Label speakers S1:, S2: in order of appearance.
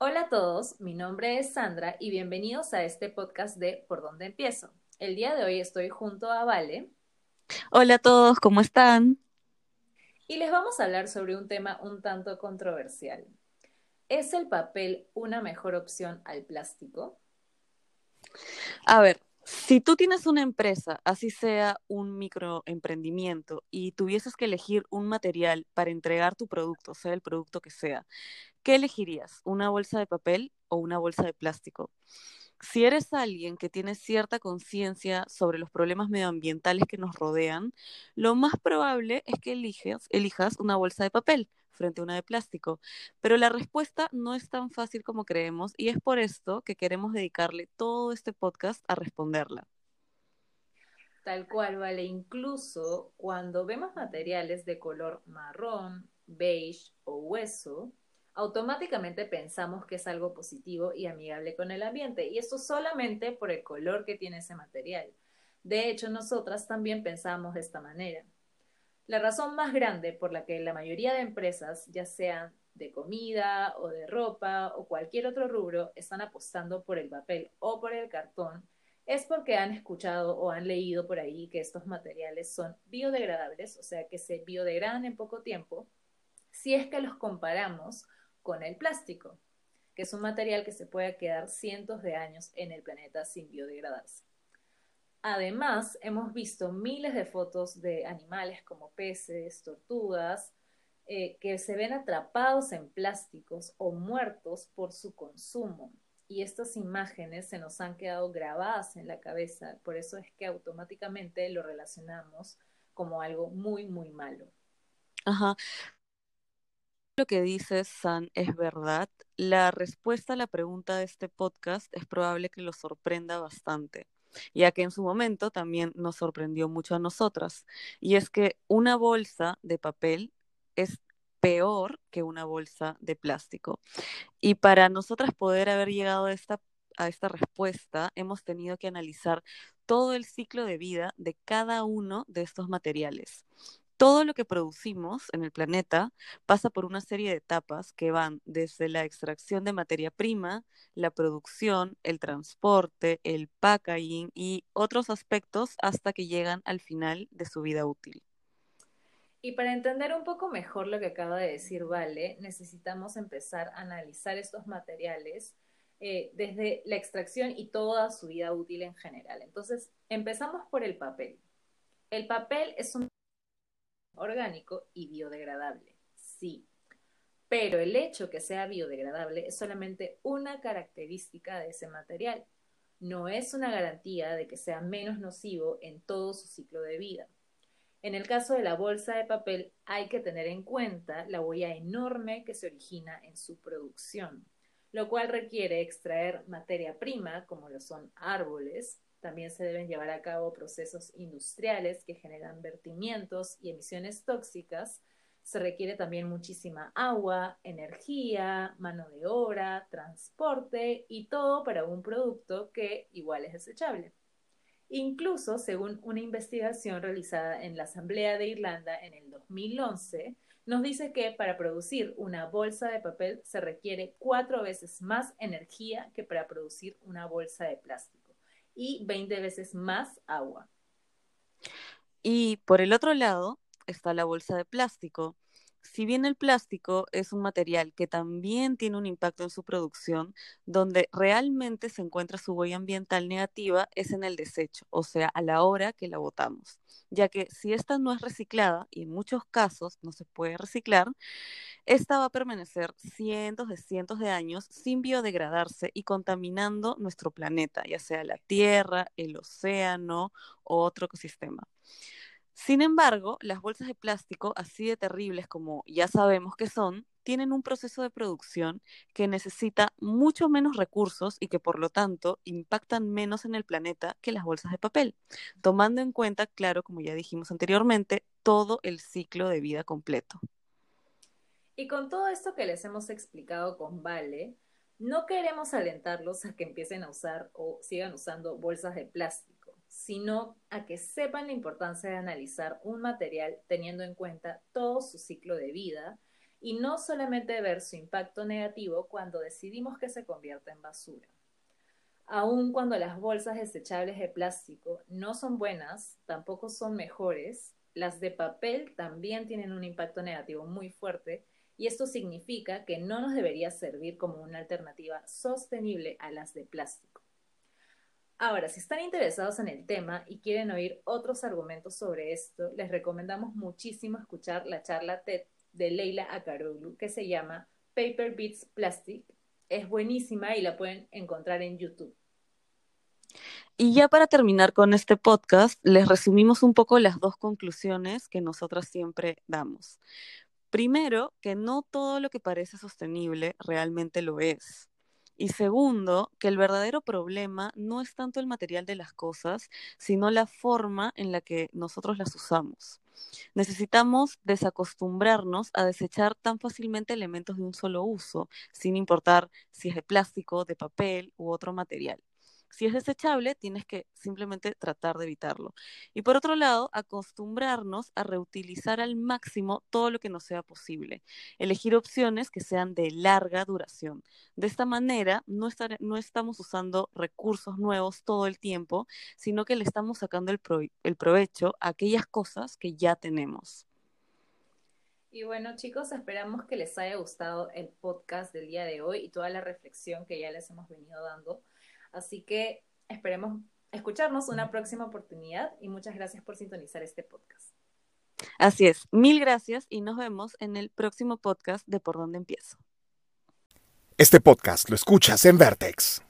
S1: Hola a todos, mi nombre es Sandra y bienvenidos a este podcast de Por dónde empiezo. El día de hoy estoy junto a Vale.
S2: Hola a todos, ¿cómo están?
S1: Y les vamos a hablar sobre un tema un tanto controversial. ¿Es el papel una mejor opción al plástico?
S2: A ver, si tú tienes una empresa, así sea un microemprendimiento, y tuvieses que elegir un material para entregar tu producto, sea el producto que sea, ¿qué elegirías? ¿Una bolsa de papel o una bolsa de plástico? Si eres alguien que tiene cierta conciencia sobre los problemas medioambientales que nos rodean, lo más probable es que elijas una bolsa de papel frente a una de plástico. Pero la respuesta no es tan fácil como creemos y es por esto que queremos dedicarle todo este podcast a responderla.
S1: Tal cual, vale. Incluso cuando vemos materiales de color marrón, beige o hueso, automáticamente pensamos que es algo positivo y amigable con el ambiente. Y esto solamente por el color que tiene ese material. De hecho, nosotras también pensamos de esta manera. La razón más grande por la que la mayoría de empresas, ya sean de comida o de ropa o cualquier otro rubro, están apostando por el papel o por el cartón, es porque han escuchado o han leído por ahí que estos materiales son biodegradables, o sea que se biodegradan en poco tiempo, si es que los comparamos con el plástico, que es un material que se puede quedar cientos de años en el planeta sin biodegradarse. Además, hemos visto miles de fotos de animales como peces, tortugas, eh, que se ven atrapados en plásticos o muertos por su consumo. Y estas imágenes se nos han quedado grabadas en la cabeza, por eso es que automáticamente lo relacionamos como algo muy, muy malo.
S2: Ajá. Lo que dices, San, es verdad. La respuesta a la pregunta de este podcast es probable que lo sorprenda bastante ya que en su momento también nos sorprendió mucho a nosotras. Y es que una bolsa de papel es peor que una bolsa de plástico. Y para nosotras poder haber llegado a esta, a esta respuesta, hemos tenido que analizar todo el ciclo de vida de cada uno de estos materiales todo lo que producimos en el planeta pasa por una serie de etapas que van desde la extracción de materia prima, la producción, el transporte, el packaging y otros aspectos hasta que llegan al final de su vida útil.
S1: Y para entender un poco mejor lo que acaba de decir Vale, necesitamos empezar a analizar estos materiales eh, desde la extracción y toda su vida útil en general. Entonces, empezamos por el papel. El papel es un orgánico y biodegradable. Sí. Pero el hecho que sea biodegradable es solamente una característica de ese material. No es una garantía de que sea menos nocivo en todo su ciclo de vida. En el caso de la bolsa de papel hay que tener en cuenta la huella enorme que se origina en su producción, lo cual requiere extraer materia prima, como lo son árboles, también se deben llevar a cabo procesos industriales que generan vertimientos y emisiones tóxicas. Se requiere también muchísima agua, energía, mano de obra, transporte y todo para un producto que igual es desechable. Incluso, según una investigación realizada en la Asamblea de Irlanda en el 2011, nos dice que para producir una bolsa de papel se requiere cuatro veces más energía que para producir una bolsa de plástico y 20 veces más agua.
S2: Y por el otro lado está la bolsa de plástico. Si bien el plástico es un material que también tiene un impacto en su producción, donde realmente se encuentra su huella ambiental negativa es en el desecho, o sea, a la hora que la botamos, ya que si esta no es reciclada, y en muchos casos no se puede reciclar, esta va a permanecer cientos de cientos de años sin biodegradarse y contaminando nuestro planeta, ya sea la Tierra, el océano o otro ecosistema. Sin embargo, las bolsas de plástico, así de terribles como ya sabemos que son, tienen un proceso de producción que necesita mucho menos recursos y que por lo tanto impactan menos en el planeta que las bolsas de papel, tomando en cuenta, claro, como ya dijimos anteriormente, todo el ciclo de vida completo.
S1: Y con todo esto que les hemos explicado con Vale, no queremos alentarlos a que empiecen a usar o sigan usando bolsas de plástico, sino a que sepan la importancia de analizar un material teniendo en cuenta todo su ciclo de vida y no solamente ver su impacto negativo cuando decidimos que se convierta en basura. Aun cuando las bolsas desechables de plástico no son buenas, tampoco son mejores, las de papel también tienen un impacto negativo muy fuerte y esto significa que no nos debería servir como una alternativa sostenible a las de plástico. Ahora, si están interesados en el tema y quieren oír otros argumentos sobre esto, les recomendamos muchísimo escuchar la charla TED de Leila Akaroglu que se llama Paper Beats Plastic. Es buenísima y la pueden encontrar en YouTube.
S2: Y ya para terminar con este podcast, les resumimos un poco las dos conclusiones que nosotras siempre damos. Primero, que no todo lo que parece sostenible realmente lo es. Y segundo, que el verdadero problema no es tanto el material de las cosas, sino la forma en la que nosotros las usamos. Necesitamos desacostumbrarnos a desechar tan fácilmente elementos de un solo uso, sin importar si es de plástico, de papel u otro material. Si es desechable, tienes que simplemente tratar de evitarlo. Y por otro lado, acostumbrarnos a reutilizar al máximo todo lo que nos sea posible. Elegir opciones que sean de larga duración. De esta manera, no, estamos usando recursos nuevos todo el tiempo, sino que le estamos sacando el provecho a aquellas cosas que ya tenemos.
S1: Y bueno, chicos, esperamos que les haya gustado el podcast del día de hoy y toda la reflexión que ya les hemos venido dando. Así que esperemos escucharnos una próxima oportunidad y muchas gracias por sintonizar este podcast.
S2: Así es, mil gracias y nos vemos en el próximo podcast de Por dónde empiezo.
S3: Este podcast lo escuchas en Vertex.